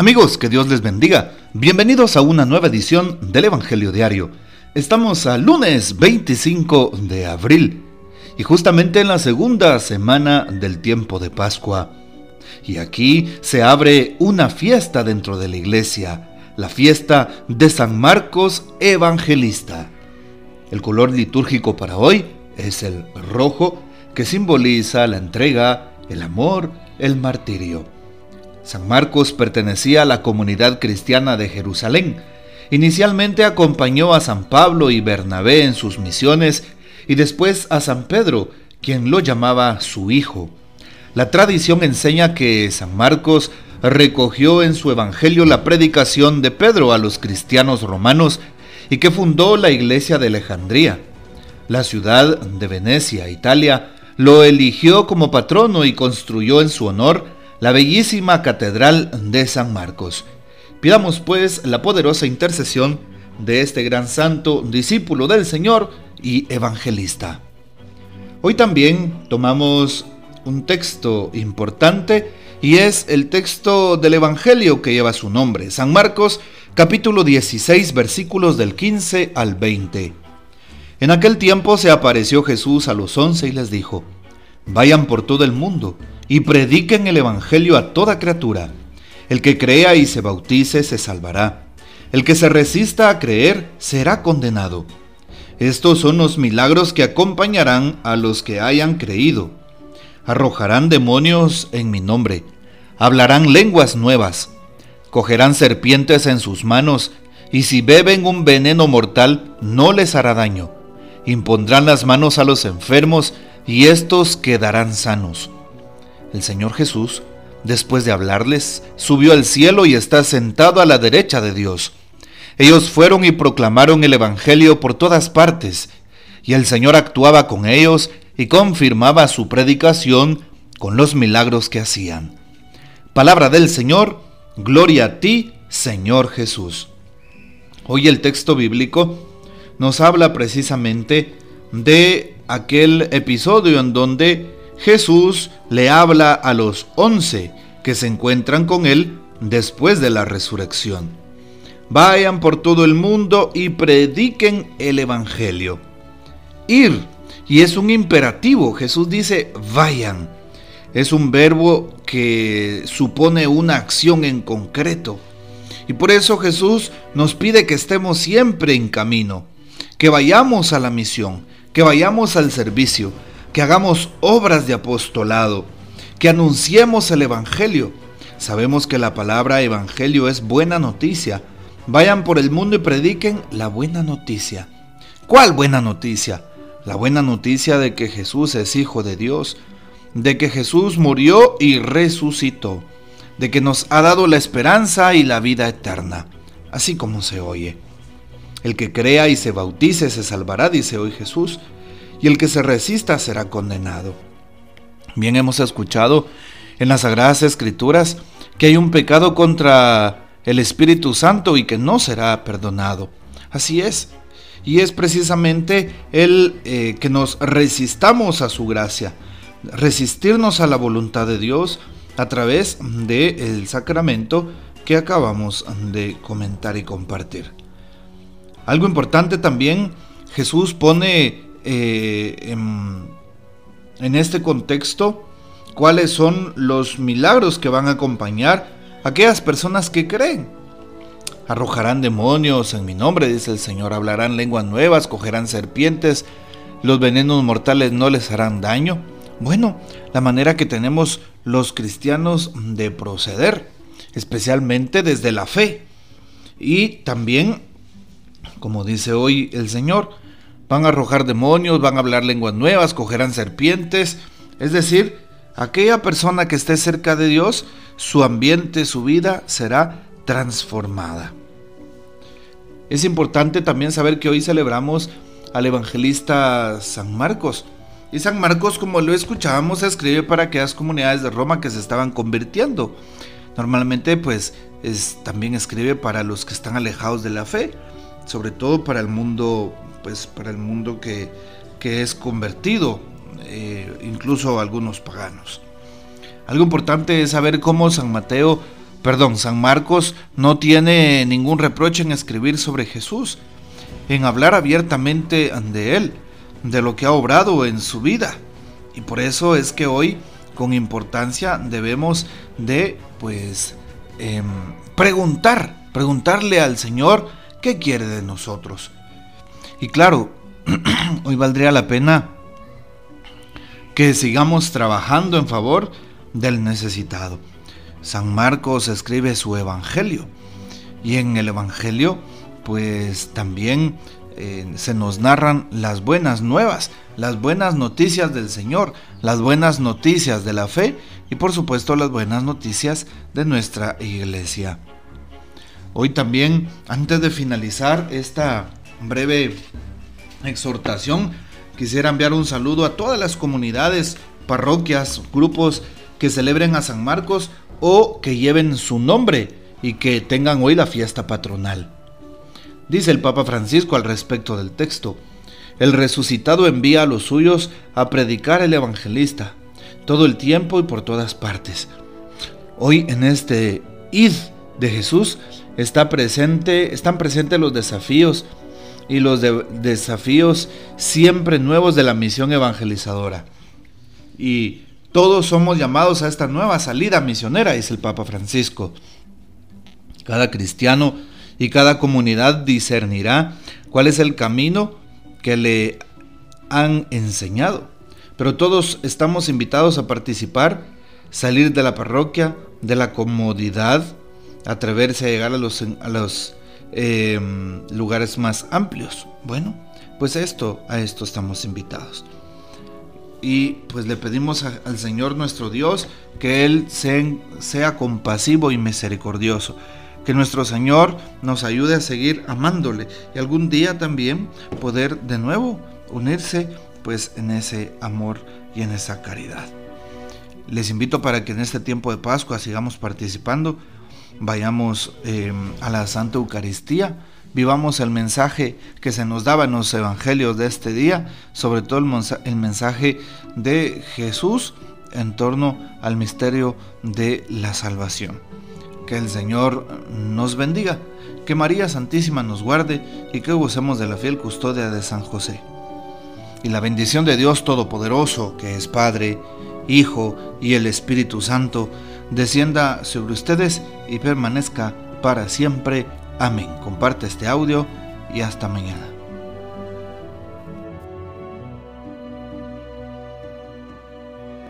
Amigos, que Dios les bendiga. Bienvenidos a una nueva edición del Evangelio Diario. Estamos a lunes 25 de abril y justamente en la segunda semana del tiempo de Pascua. Y aquí se abre una fiesta dentro de la iglesia, la fiesta de San Marcos Evangelista. El color litúrgico para hoy es el rojo, que simboliza la entrega, el amor, el martirio. San Marcos pertenecía a la comunidad cristiana de Jerusalén. Inicialmente acompañó a San Pablo y Bernabé en sus misiones y después a San Pedro, quien lo llamaba su hijo. La tradición enseña que San Marcos recogió en su evangelio la predicación de Pedro a los cristianos romanos y que fundó la iglesia de Alejandría. La ciudad de Venecia, Italia, lo eligió como patrono y construyó en su honor la bellísima Catedral de San Marcos. Pidamos pues la poderosa intercesión de este gran santo, discípulo del Señor y evangelista. Hoy también tomamos un texto importante y es el texto del Evangelio que lleva su nombre, San Marcos capítulo 16 versículos del 15 al 20. En aquel tiempo se apareció Jesús a los once y les dijo, Vayan por todo el mundo y prediquen el Evangelio a toda criatura. El que crea y se bautice se salvará. El que se resista a creer será condenado. Estos son los milagros que acompañarán a los que hayan creído. Arrojarán demonios en mi nombre. Hablarán lenguas nuevas. Cogerán serpientes en sus manos y si beben un veneno mortal no les hará daño. Impondrán las manos a los enfermos y éstos quedarán sanos. El Señor Jesús, después de hablarles, subió al cielo y está sentado a la derecha de Dios. Ellos fueron y proclamaron el Evangelio por todas partes, y el Señor actuaba con ellos y confirmaba su predicación con los milagros que hacían. Palabra del Señor, gloria a ti, Señor Jesús. Hoy el texto bíblico nos habla precisamente de aquel episodio en donde Jesús le habla a los once que se encuentran con él después de la resurrección. Vayan por todo el mundo y prediquen el Evangelio. Ir, y es un imperativo, Jesús dice, vayan. Es un verbo que supone una acción en concreto. Y por eso Jesús nos pide que estemos siempre en camino, que vayamos a la misión, que vayamos al servicio, que hagamos obras de apostolado, que anunciemos el Evangelio. Sabemos que la palabra Evangelio es buena noticia. Vayan por el mundo y prediquen la buena noticia. ¿Cuál buena noticia? La buena noticia de que Jesús es Hijo de Dios, de que Jesús murió y resucitó, de que nos ha dado la esperanza y la vida eterna, así como se oye. El que crea y se bautice se salvará, dice hoy Jesús y el que se resista será condenado. Bien hemos escuchado en las Sagradas Escrituras que hay un pecado contra el Espíritu Santo y que no será perdonado. Así es. Y es precisamente el eh, que nos resistamos a su gracia, resistirnos a la voluntad de Dios a través del sacramento que acabamos de comentar y compartir. Algo importante también, Jesús pone eh, en, este contexto cuáles son los milagros que van a acompañar a aquellas personas que creen. Arrojarán demonios en mi nombre, dice el Señor, hablarán lenguas nuevas, cogerán serpientes, los venenos mortales no les harán daño. Bueno, la manera que tenemos los cristianos de proceder, especialmente desde la fe. Y también, como dice hoy el Señor, van a arrojar demonios, van a hablar lenguas nuevas, cogerán serpientes. Es decir, aquella persona que esté cerca de Dios, su ambiente, su vida será transformada. Es importante también saber que hoy celebramos al evangelista San Marcos. Y San Marcos, como lo escuchábamos, escribe para aquellas comunidades de Roma que se estaban convirtiendo. Normalmente, pues, es, también escribe para los que están alejados de la fe, sobre todo para el mundo pues para el mundo que, es convertido, eh, incluso algunos paganos. Algo importante es saber cómo San Mateo perdón, San Marcos no tiene ningún reproche en escribir sobre Jesús, en hablar abiertamente de Él, de lo que ha obrado en su vida. Y por eso es que hoy, con importancia, debemos de, pues, em, preguntar, preguntarle al Señor qué quiere de nosotros. Y claro, hoy valdría la pena que sigamos trabajando en favor del necesitado. San Marcos escribe su evangelio y en el evangelio pues también eh, se nos narran las buenas nuevas, las buenas noticias del Señor, las buenas noticias de la fe y por supuesto las buenas noticias de nuestra iglesia. Hoy también, antes de finalizar esta breve exhortación, quisiera enviar un saludo a todas las comunidades, parroquias, grupos que celebren a San Marcos o que lleven su nombre y que tengan hoy la fiesta patronal. Dice el Papa Francisco al respecto del texto, el resucitado envía a los suyos a predicar el evangelista, todo el tiempo y por todas partes. Hoy en este id de Jesús está presente, están presentes los desafíos y los desafíos siempre nuevos de la misión evangelizadora. Y todos somos llamados a esta nueva salida misionera, dice el Papa Francisco. Cada cristiano y cada comunidad discernirá cuál es el camino que le han enseñado. Pero todos estamos invitados a participar, salir de la parroquia, de la comodidad, atreverse a llegar a los, a los em, lugares más amplios. Bueno, pues esto, a esto estamos invitados y pues le pedimos al Señor nuestro Dios que Él sea compasivo y misericordioso. Que nuestro Señor nos ayude a seguir amándole y algún día también poder de nuevo unirse pues en ese amor y en esa caridad. Les invito para que en este tiempo de Pascua sigamos participando, vayamos eh, a la Santa Eucaristía vivamos el mensaje que se nos daba en los evangelios de este día, sobre todo el mensaje de Jesús en torno al misterio de la salvación. Que el Señor nos bendiga, que María Santísima nos guarde y que gocemos de la fiel custodia de San José. Y la bendición de Dios Todopoderoso, que es Padre, Hijo y el Espíritu Santo, descienda sobre ustedes y permanezca para siempre. Amén. Comparte este audio y hasta mañana.